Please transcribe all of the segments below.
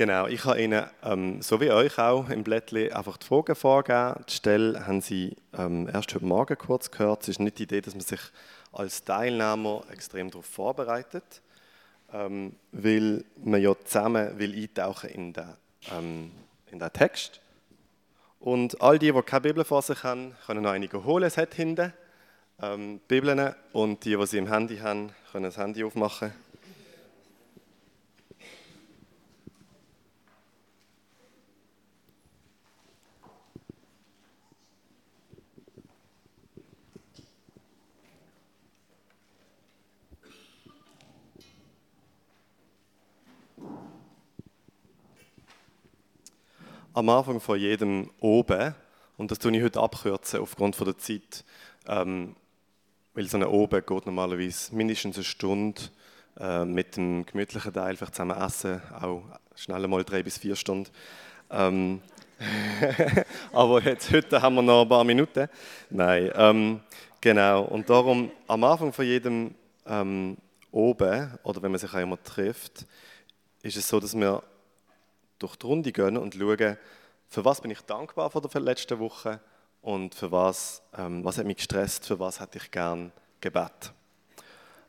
Genau, ich habe Ihnen, ähm, so wie euch auch, im Blättchen einfach die Fragen vorgegeben. Die Stelle haben Sie ähm, erst heute Morgen kurz gehört. Es ist nicht die Idee, dass man sich als Teilnehmer extrem darauf vorbereitet, ähm, weil man ja zusammen will eintauchen in den, ähm, in den Text. Und all die, die keine Bibel vor sich haben, können noch einige holen. Es hat hinten ähm, Bibeln und die, die sie im Handy haben, können das Handy aufmachen. Am Anfang von jedem oben, und das tue ich heute abkürzen aufgrund von der Zeit, ähm, weil so eine oben geht normalerweise mindestens eine Stunde äh, mit dem gemütlichen Teil, vielleicht zusammen essen, auch schnell mal drei bis vier Stunden. Ähm, aber jetzt, heute haben wir noch ein paar Minuten. Nein, ähm, genau. Und darum am Anfang von jedem ähm, oben, oder wenn man sich einmal trifft, ist es so, dass wir durch die Runde gehen und schauen, für was bin ich dankbar von der letzten Woche und für was, ähm, was hat mich gestresst, für was hätte ich gern Gebet.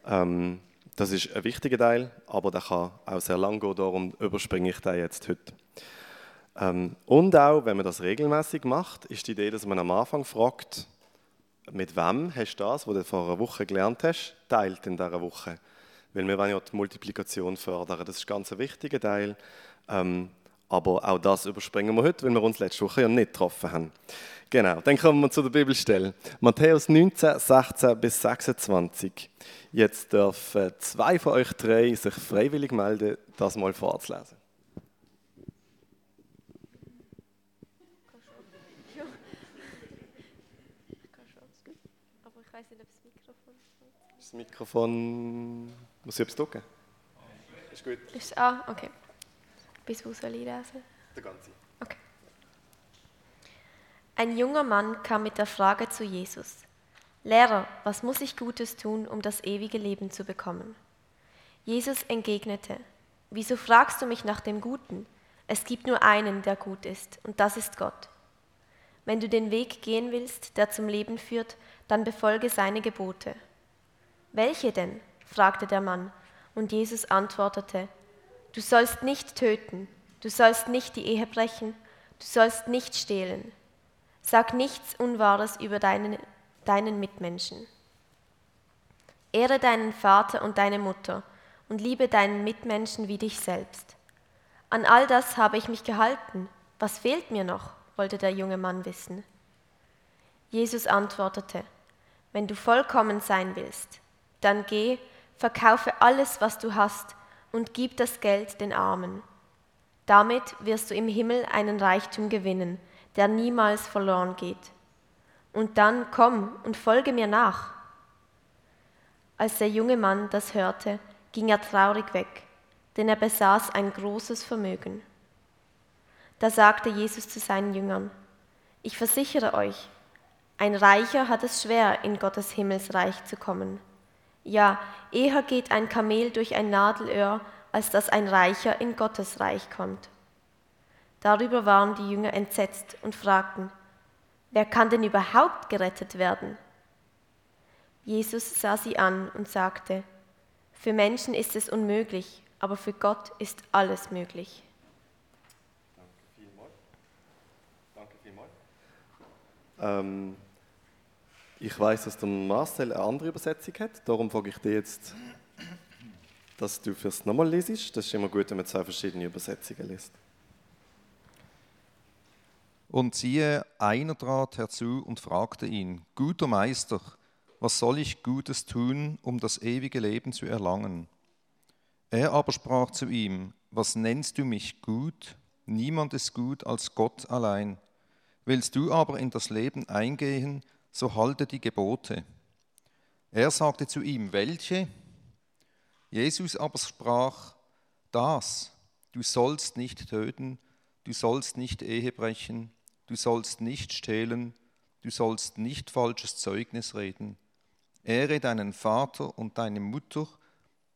Ähm, das ist ein wichtiger Teil, aber der kann auch sehr lang gehen, darum überspringe ich den jetzt heute. Ähm, und auch, wenn man das regelmäßig macht, ist die Idee, dass man am Anfang fragt, mit wem hast du das, was du vor einer Woche gelernt hast, teilt in dieser Woche. Weil wir wollen ja die Multiplikation fördern, das ist ganz ein wichtiger Teil. Ähm, aber auch das überspringen wir heute, weil wir uns letzte Woche ja nicht getroffen haben. Genau, dann kommen wir zu der Bibelstelle. Matthäus 19, 16 bis 26. Jetzt dürfen zwei von euch drei sich freiwillig melden, das mal vorzulesen. Das Mikrofon. Muss ich etwas drücken? Ist gut. Ist, ah, okay. Bis wo soll ich lesen? Der ganze. Okay. Ein junger Mann kam mit der Frage zu Jesus. Lehrer, was muss ich Gutes tun, um das ewige Leben zu bekommen? Jesus entgegnete, Wieso fragst du mich nach dem Guten? Es gibt nur einen, der gut ist, und das ist Gott. Wenn du den Weg gehen willst, der zum Leben führt, dann befolge seine Gebote. Welche denn? fragte der Mann, und Jesus antwortete, Du sollst nicht töten, du sollst nicht die Ehe brechen, du sollst nicht stehlen. Sag nichts Unwahres über deinen, deinen Mitmenschen. Ehre deinen Vater und deine Mutter und liebe deinen Mitmenschen wie dich selbst. An all das habe ich mich gehalten. Was fehlt mir noch? wollte der junge Mann wissen. Jesus antwortete, wenn du vollkommen sein willst, dann geh, verkaufe alles, was du hast, und gib das Geld den Armen. Damit wirst du im Himmel einen Reichtum gewinnen, der niemals verloren geht. Und dann komm und folge mir nach. Als der junge Mann das hörte, ging er traurig weg, denn er besaß ein großes Vermögen. Da sagte Jesus zu seinen Jüngern, ich versichere euch, ein Reicher hat es schwer, in Gottes Himmelsreich zu kommen. Ja, eher geht ein Kamel durch ein Nadelöhr, als dass ein Reicher in Gottes Reich kommt. Darüber waren die Jünger entsetzt und fragten, wer kann denn überhaupt gerettet werden? Jesus sah sie an und sagte, für Menschen ist es unmöglich, aber für Gott ist alles möglich. Danke vielmals. Danke vielmals. Ähm ich weiß, dass der Marcel eine andere Übersetzung hat, darum frage ich dich jetzt, dass du fürs nochmal lesest. Das ist immer gut, wenn man zwei verschiedene Übersetzungen liest. Und siehe, einer trat herzu und fragte ihn, guter Meister, was soll ich Gutes tun, um das ewige Leben zu erlangen? Er aber sprach zu ihm, was nennst du mich gut? Niemand ist gut als Gott allein. Willst du aber in das Leben eingehen, so halte die Gebote. Er sagte zu ihm, welche? Jesus aber sprach, das, du sollst nicht töten, du sollst nicht Ehe brechen, du sollst nicht stehlen, du sollst nicht falsches Zeugnis reden. Ehre deinen Vater und deine Mutter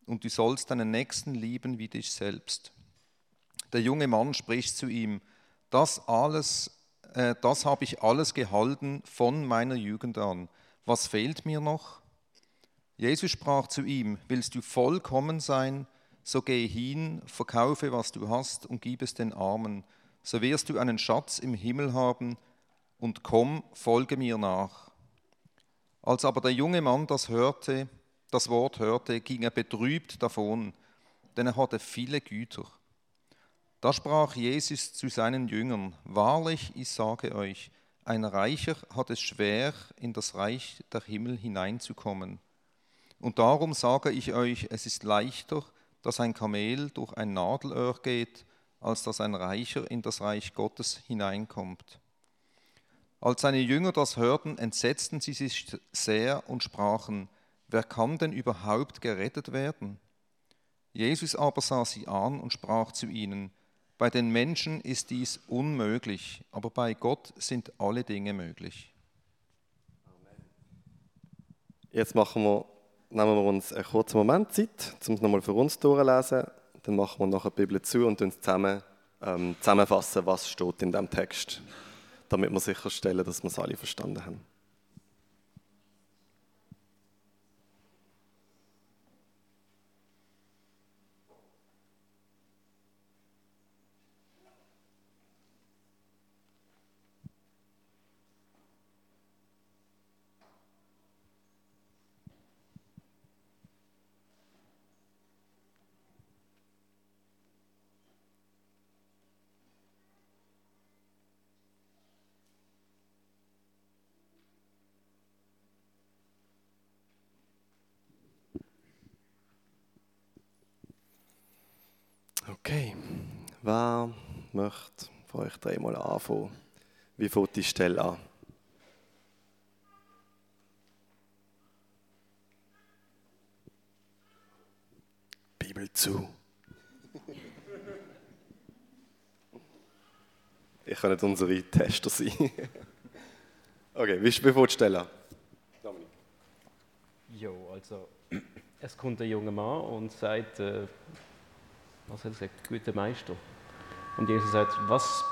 und du sollst deinen Nächsten lieben wie dich selbst. Der junge Mann spricht zu ihm, das alles, äh, das habe ich alles gehalten von meiner Jugend an. Was fehlt mir noch? Jesus sprach zu ihm, willst du vollkommen sein, so geh hin, verkaufe, was du hast und gib es den Armen, so wirst du einen Schatz im Himmel haben, und komm, folge mir nach. Als aber der junge Mann das hörte, das Wort hörte, ging er betrübt davon, denn er hatte viele Güter. Da sprach Jesus zu seinen Jüngern, Wahrlich, ich sage euch, ein Reicher hat es schwer, in das Reich der Himmel hineinzukommen. Und darum sage ich euch, es ist leichter, dass ein Kamel durch ein Nadelöhr geht, als dass ein Reicher in das Reich Gottes hineinkommt. Als seine Jünger das hörten, entsetzten sie sich sehr und sprachen, wer kann denn überhaupt gerettet werden? Jesus aber sah sie an und sprach zu ihnen, bei den Menschen ist dies unmöglich, aber bei Gott sind alle Dinge möglich. Jetzt machen wir, nehmen wir uns einen kurzen Moment Zeit, um es nochmal für uns durchzulesen. Dann machen wir nachher die Bibel zu und uns zusammen ähm, zusammenfassen, was steht in diesem Text, damit wir sicherstellen, dass wir es alle verstanden haben. Okay, wer möchte von euch dreimal anfangen? Wie fängt die Stelle an? Bibel zu. Ich kann nicht unsere Tester sein. Okay, wie, fängt die Stelle an? Dominik. Jo, also es kommt ein junger Mann und sagt, äh, was hat er gesagt, guter Meister. Und Jesus sagt, was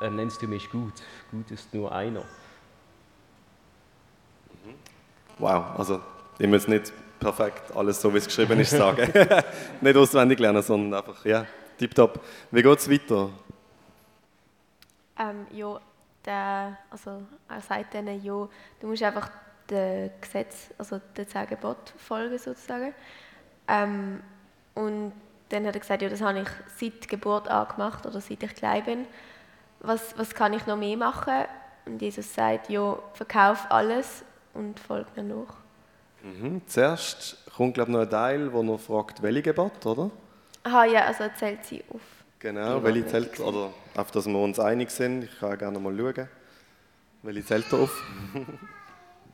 äh, nennst du mich gut? Gut ist nur einer. Wow, also ich muss nicht perfekt alles so, wie es geschrieben ist, sagen. nicht auswendig lernen, sondern einfach, ja, tipptopp. Wie geht es weiter? Ähm, ja, der, also er sagt denen, ja, du musst einfach dem Gesetz, also dem zehn Gebot folgen sozusagen. Ähm, und dann hat er gesagt, ja, das habe ich seit Geburt an gemacht oder seit ich klein bin. Was, was kann ich noch mehr machen? Und Jesus sagt, ja, verkauf alles und folg mir nach. Mhm. Zuerst kommt, glaube ich, noch ein Teil, wo er fragt, welche Gebot, oder? Aha, ja, also er zählt sie auf. Genau, Die, welche zählt, oder auf dass wir uns einig sind. Ich kann gerne mal schauen. Welche zählt er auf?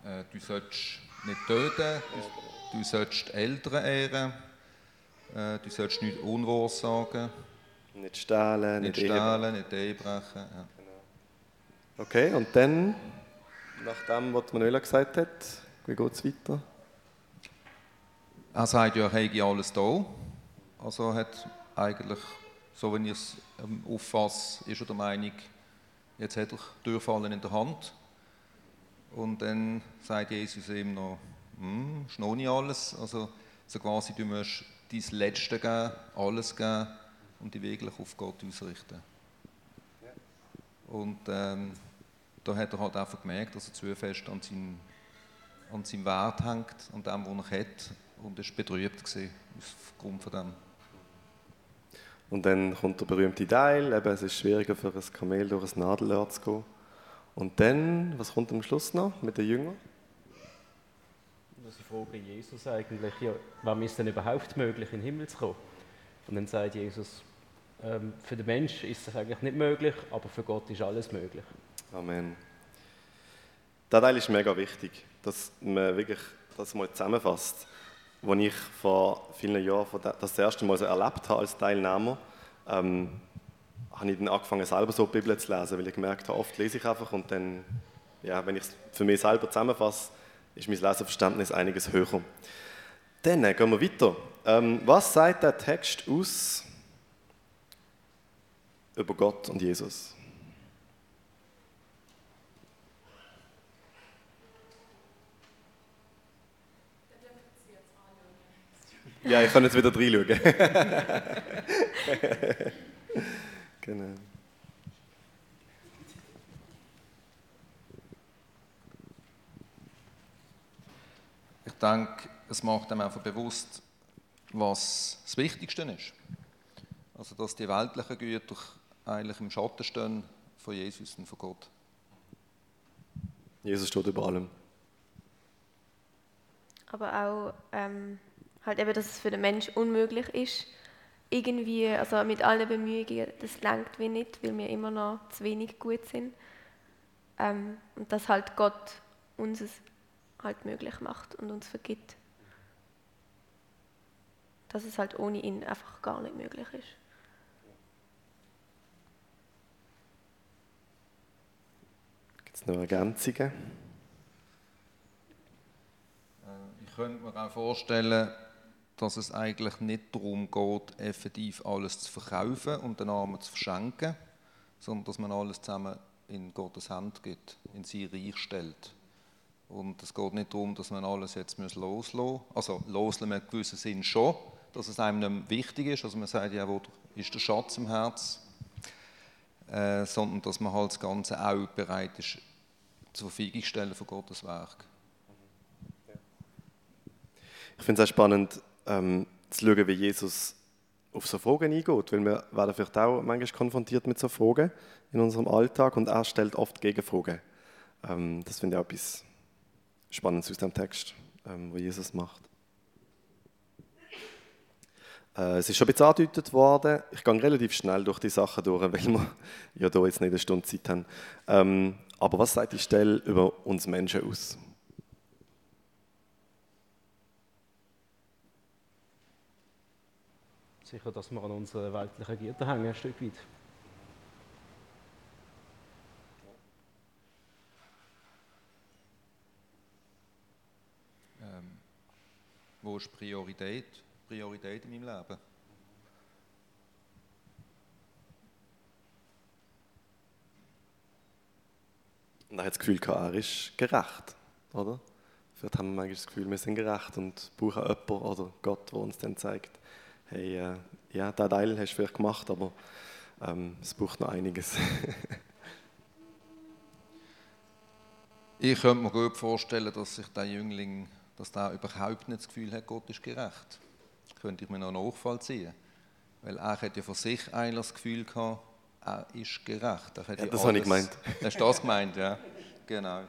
Äh, du sollst nicht töten, du, du sollst Eltern ehren, äh, du sollst nicht Unwahr sagen, Nicht stehlen, nicht nicht, stehlen, nicht Ehe brechen. Ja. Okay, und dann, nach dem, was Manuela gesagt hat, wie geht es weiter? Er sagt ja, er habe alles da. Also hat eigentlich, so wenn ich es ähm, auffasse, ist er der Meinung, jetzt hat er Durchfallen in der Hand. Und dann sagt Jesus ihm noch, hm, ist noch nicht alles. Also so quasi, du musst dein Letzte geben, alles geben und dich wirklich auf Gott ausrichten. Und ähm, da hat er halt einfach gemerkt, dass er zu fest an seinem, an seinem Wert hängt, an dem, was er hat. Und er war betrübt aufgrund von dem. Und dann kommt der berühmte Teil, eben, es ist schwieriger für ein Kamel durch ein Nadelöhr zu gehen. Und dann, was kommt am Schluss noch mit den Jüngern? Sie fragen Jesus eigentlich, ja, wann ist denn überhaupt möglich, in den Himmel zu kommen? Und dann sagt Jesus, ähm, für den Mensch ist das eigentlich nicht möglich, aber für Gott ist alles möglich. Amen. Der Teil ist mega wichtig, dass man wirklich das mal zusammenfasst. Als ich vor vielen Jahren das erste Mal so erlebt habe als Teilnehmer, ähm, habe ich dann angefangen, selber so die Bibel zu lesen, weil ich gemerkt habe, oft lese ich einfach und dann, ja, wenn ich es für mich selber zusammenfasse, ist mein Leseverständnis einiges höher. Dann gehen wir weiter. Ähm, was sagt der Text aus über Gott und Jesus. Ja, ich kann jetzt wieder reinschauen. genau. Denke, es macht einem einfach bewusst, was das Wichtigste ist. Also, dass die weltlichen Güter eigentlich im Schatten stehen von Jesus und von Gott. Jesus steht über allem. Aber auch ähm, halt eben, dass es für den Mensch unmöglich ist, irgendwie, also mit allen Bemühungen, das langt wie nicht, weil wir immer noch zu wenig gut sind. Ähm, und dass halt Gott uns es halt möglich macht und uns vergibt. Dass es halt ohne ihn einfach gar nicht möglich ist. Gibt es noch Ergänzungen? Äh, Ich könnte mir auch vorstellen, dass es eigentlich nicht darum geht, effektiv alles zu verkaufen und den Armen zu verschenken, sondern dass man alles zusammen in Gottes Hand gibt, in sein Reich stellt. Und es geht nicht darum, dass man alles jetzt loslassen muss. Also loslassen in gewissen Sinn schon, dass es einem nicht wichtig ist. Also man sagt ja, wo ist der Schatz im Herz? Äh, sondern dass man halt das Ganze auch bereit ist, zur Verfügung zu stellen von Gottes Werk. Ich finde es auch spannend, ähm, zu schauen, wie Jesus auf so Fragen eingeht, weil wir werden vielleicht auch manchmal konfrontiert mit so Fragen in unserem Alltag und er stellt oft Gegenfragen. Ähm, das finde ich auch etwas Spannendes aus dem Text, ähm, was Jesus macht. Äh, es ist schon ein bisschen angedeutet worden, ich gehe relativ schnell durch die Sachen durch, weil wir ja hier jetzt nicht eine Stunde Zeit haben. Ähm, aber was sagt die Stelle über uns Menschen aus? Sicher, dass wir an unseren weltlichen Gütern hängen, ein Stück weit. Wo ist Priorität? Priorität in meinem Leben? Und er hat das Gefühl, er ist gerecht, oder? Vielleicht haben wir manchmal das Gefühl, wir sind gerecht und brauchen jemanden oder Gott, der uns dann zeigt, hey, äh, ja, diesen Teil hast du vielleicht gemacht, aber ähm, es braucht noch einiges. Ich könnte mir gut vorstellen, dass sich der Jüngling, dass der überhaupt nicht das Gefühl hat, Gott ist gerecht. Das könnte ich mir noch nachvollziehen. Weil er hat ja von sich eigentlich das Gefühl gehabt, er ist gerecht. Er hat Ja, das habe ich gemeint. Hast du das gemeint, ja? Genau.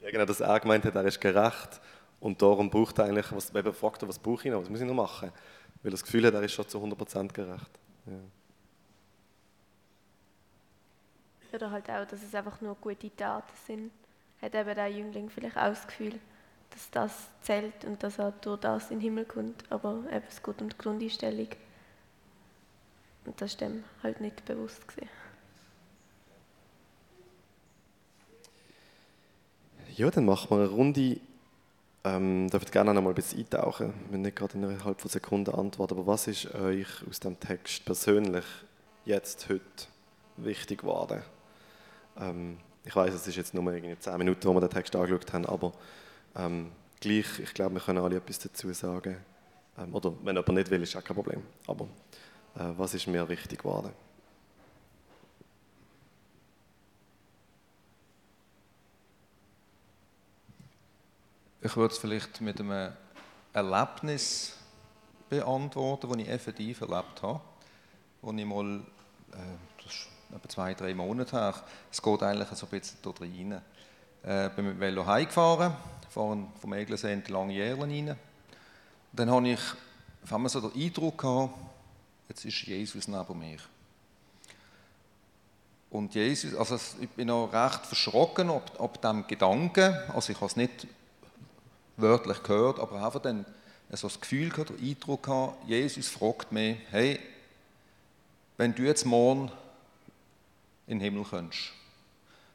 ja, genau, dass er gemeint hat, er ist gerecht und darum braucht er eigentlich, was, fragt er, was brauche ich noch, was muss ich noch machen? Weil er das Gefühl hat, er ist schon zu 100% gerecht. Ja. Oder halt auch, dass es einfach nur gute Taten sind. Hat eben der Jüngling vielleicht auch das Gefühl, dass das zählt und dass er durch das in den Himmel kommt. Aber eben, es geht um die Grundeinstellung. Und das ist dem halt nicht bewusst gewesen. Ja, dann machen wir eine Runde. Ähm, dürft gerne noch mal ein bisschen eintauchen. Wir nicht gerade in einer halben Sekunde antworten, aber was ist euch aus dem Text persönlich jetzt, heute wichtig geworden? Ähm, ich weiß, es ist jetzt nur irgendwie 10 Minuten, wo wir den Text angeschaut haben, aber ähm, gleich, ich glaube, wir können alle etwas dazu sagen. Ähm, oder wenn jemand nicht will, ist auch kein Problem. Aber äh, was ist mir wichtig geworden? Ich würde es vielleicht mit einem Erlebnis beantworten, das ich effektiv erlebt habe. Wo ich mal, äh, etwa zwei, drei Monate her, es geht eigentlich so ein bisschen dort rein. Äh, bin mit dem Velo heimgefahren, fahren vom Eglensee lange Jährlen rein. Dann habe ich auf so den Eindruck gehabt, jetzt ist Jesus neben mir. Und Jesus, also ich bin noch recht verschrocken ob, ob dem Gedanken, also ich habe es nicht wörtlich gehört, aber einfach dann so das Gefühl gehabt, den Eindruck gehabt, Jesus fragt mich, hey, wenn du jetzt morgen in den Himmel könntest,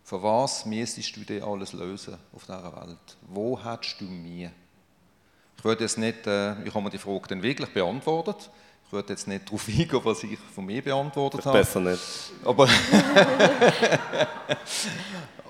von was müsstest du dir alles lösen auf dieser Welt? Wo hättest du mir? Ich würde jetzt nicht, äh, ich habe mir die Frage dann wirklich beantwortet. Ich würde jetzt nicht darauf eingehen, was ich von mir beantwortet habe. Besser nicht. Aber,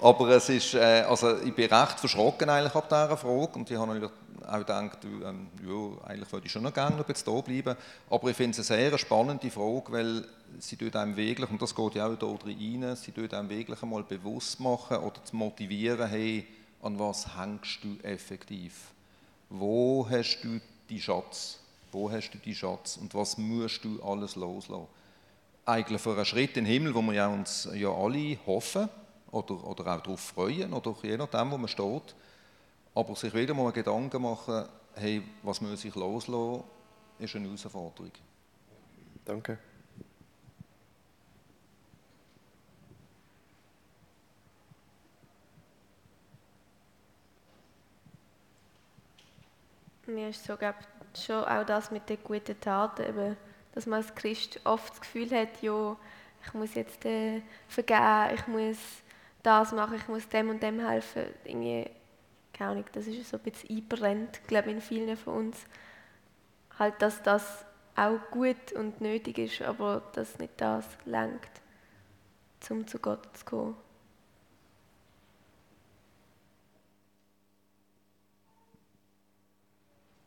aber es ist, äh, also ich bin recht verschrocken eigentlich ab dieser Frage und ich habe auch gedacht, ähm, ja, eigentlich würde ich schon noch gerne noch jetzt hier bleiben. Aber ich finde es eine sehr spannende Frage, weil sie tut einem wirklich, und das geht ja auch hier rein, sie tut einem wirklich einmal bewusst machen oder zu motivieren, hey, an was hängst du effektiv? Wo hast du die Schatz? Wo hast du die Schatz? Und was musst du alles loslassen? Eigentlich für einen Schritt in den Himmel, wo wir ja uns ja alle hoffen oder, oder auch darauf freuen, oder je nachdem, wo man steht. Aber sich wieder mal Gedanken machen, hey, was muss ich loslassen, ist eine Herausforderung. Danke. Mir ist so, glaub, schon auch das mit den guten Taten, eben, dass man als Christ oft das Gefühl hat, ja, ich muss jetzt äh, vergeben, ich muss das machen, ich muss dem und dem helfen. Irgendwie, keine Ahnung, das ist so ein bisschen einbrennt, glaube in vielen von uns. Halt, dass das auch gut und nötig ist, aber dass nicht das lenkt, um zu Gott zu kommen.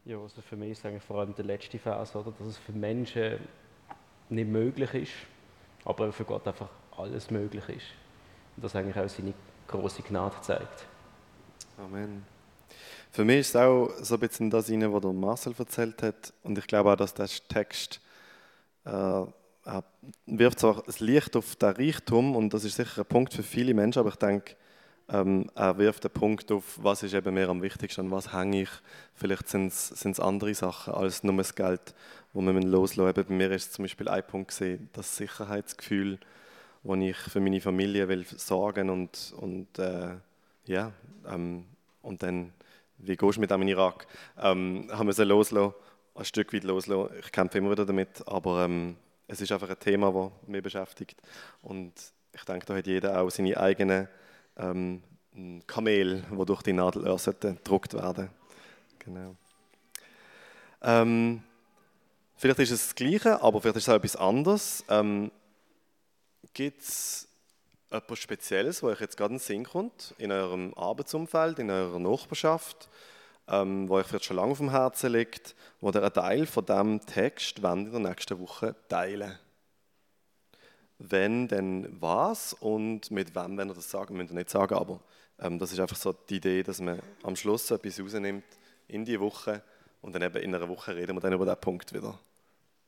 Ja, also für mich ist eigentlich vor allem der letzte Vers, oder, dass es für Menschen nicht möglich ist, aber für Gott einfach alles möglich ist. Und das eigentlich auch seine große Gnade zeigt. Amen. Für mich ist es auch so ein bisschen das rein, was Marcel erzählt hat. Und ich glaube auch, dass der Text äh, wirft so ein Licht auf den Reichtum und das ist sicher ein Punkt für viele Menschen, aber ich denke, ähm, er wirft den Punkt auf, was ist eben mir am wichtigsten, was hänge ich. Vielleicht sind es andere Sachen als nur das Geld, wo wir loslassen. Bei mir ist zum Beispiel ein Punkt gesehen, das Sicherheitsgefühl, wo ich für meine Familie will sorgen und, und äh, ja, ähm, und dann, wie gehst du mit dem in Irak? Ähm, haben wir sie loslassen, ein Stück weit loslassen. Ich kämpfe immer wieder damit, aber ähm, es ist einfach ein Thema, das mich beschäftigt. Und ich denke, da hat jeder auch seine eigenen ähm, Kamel, wo durch die Nadelöhr gedruckt werden. Genau. Ähm, vielleicht ist es das Gleiche, aber vielleicht ist es auch etwas anderes. Ähm, Gibt es etwas Spezielles, wo euch jetzt gerade in den Sinn kommt, in eurem Arbeitsumfeld, in eurer Nachbarschaft, ähm, wo euch vielleicht schon lange auf dem Herzen liegt, wo ihr einen Teil von diesem Text in der nächsten Woche teilen wenn, dann was und mit wem, wenn ihr das sagen, müsst ihr nicht sagen, aber ähm, das ist einfach so die Idee, dass man am Schluss etwas rausnimmt in die Woche und dann eben in einer Woche reden wir dann über diesen Punkt wieder.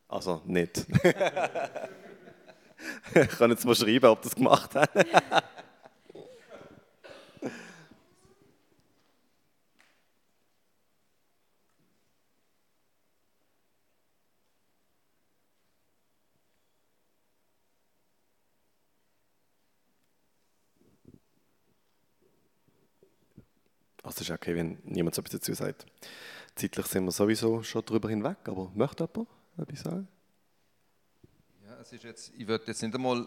Also nicht. ich kann jetzt mal schreiben, ob das gemacht hat. Also ist okay, wenn niemand so etwas dazu sagt. Zeitlich sind wir sowieso schon darüber hinweg, aber möchte jemand etwas sagen? Es ist jetzt, ich würde jetzt nicht einmal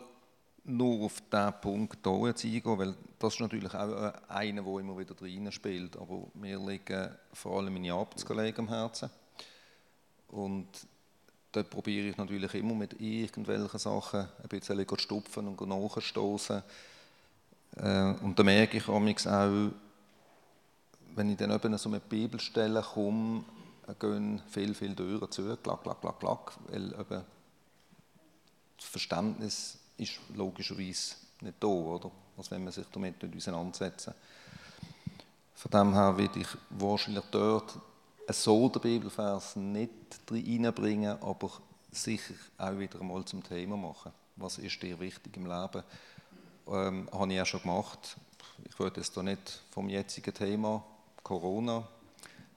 nur auf diesen Punkt hier eingehen, weil das ist natürlich auch einer, der immer wieder drin spielt. Aber mir liegen vor allem meine Arbeitskollegen am Herzen. Und dort probiere ich natürlich immer mit irgendwelchen Sachen ein bisschen zu stupfen und nachzustoßen. Äh, und da merke ich auch, wenn ich dann eben so mit Bibelstellen komme, gehen viel, viel Türen zu, klack, klack, klack, klack, weil eben das Verständnis ist logischerweise nicht da, oder? als wenn man sich damit auseinandersetzen Von dem her würde ich wahrscheinlich dort so den Bibelvers nicht reinbringen, aber sicher auch wieder einmal zum Thema machen. Was ist dir wichtig im Leben? Ähm, habe ich auch schon gemacht. Ich würde jetzt hier nicht vom jetzigen Thema Corona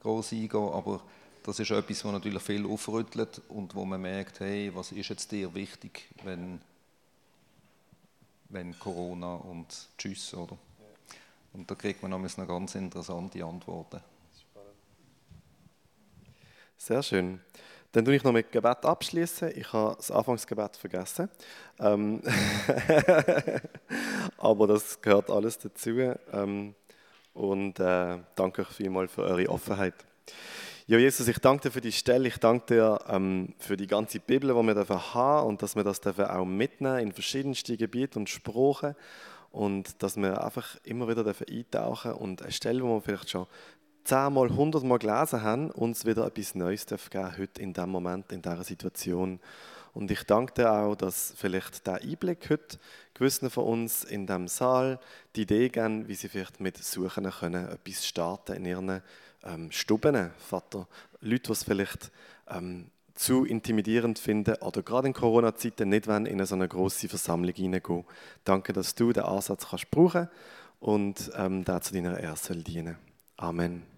groß eingehen, aber das ist etwas, was natürlich viel aufrüttelt und wo man merkt, hey, was ist jetzt dir wichtig, wenn, wenn Corona und Tschüss, oder? Und da kriegt man noch ganz interessante Antworten. Sehr schön. Dann tue ich noch mit Gebet abschließen. Ich habe das Anfangsgebet vergessen. Ähm Aber das gehört alles dazu. Ähm und äh, danke euch vielmals für eure Offenheit. Ja, Jesus, ich danke dir für die Stelle. Ich danke dir ähm, für die ganze Bibel, die wir dürfen haben und dass wir das dürfen auch mitnehmen in verschiedensten Gebieten und Sprachen und dass wir einfach immer wieder dürfen eintauchen und eine Stelle, wo wir vielleicht schon zehnmal, hundertmal gelesen haben, uns wieder etwas Neues dürfen geben heute in diesem Moment, in dieser Situation. Und ich danke dir auch, dass vielleicht der Einblick heute gewissen von uns in diesem Saal die Idee geben, wie sie vielleicht mit Suchen können, etwas starten in ihren ähm, Stuben, Vater. Leute, die es vielleicht ähm, zu intimidierend finden oder gerade in Corona-Zeiten nicht wollen, in so eine große Versammlung hineingehen. Danke, dass du den Ansatz kannst brauchen und ähm, der zu deiner soll dienen. Amen.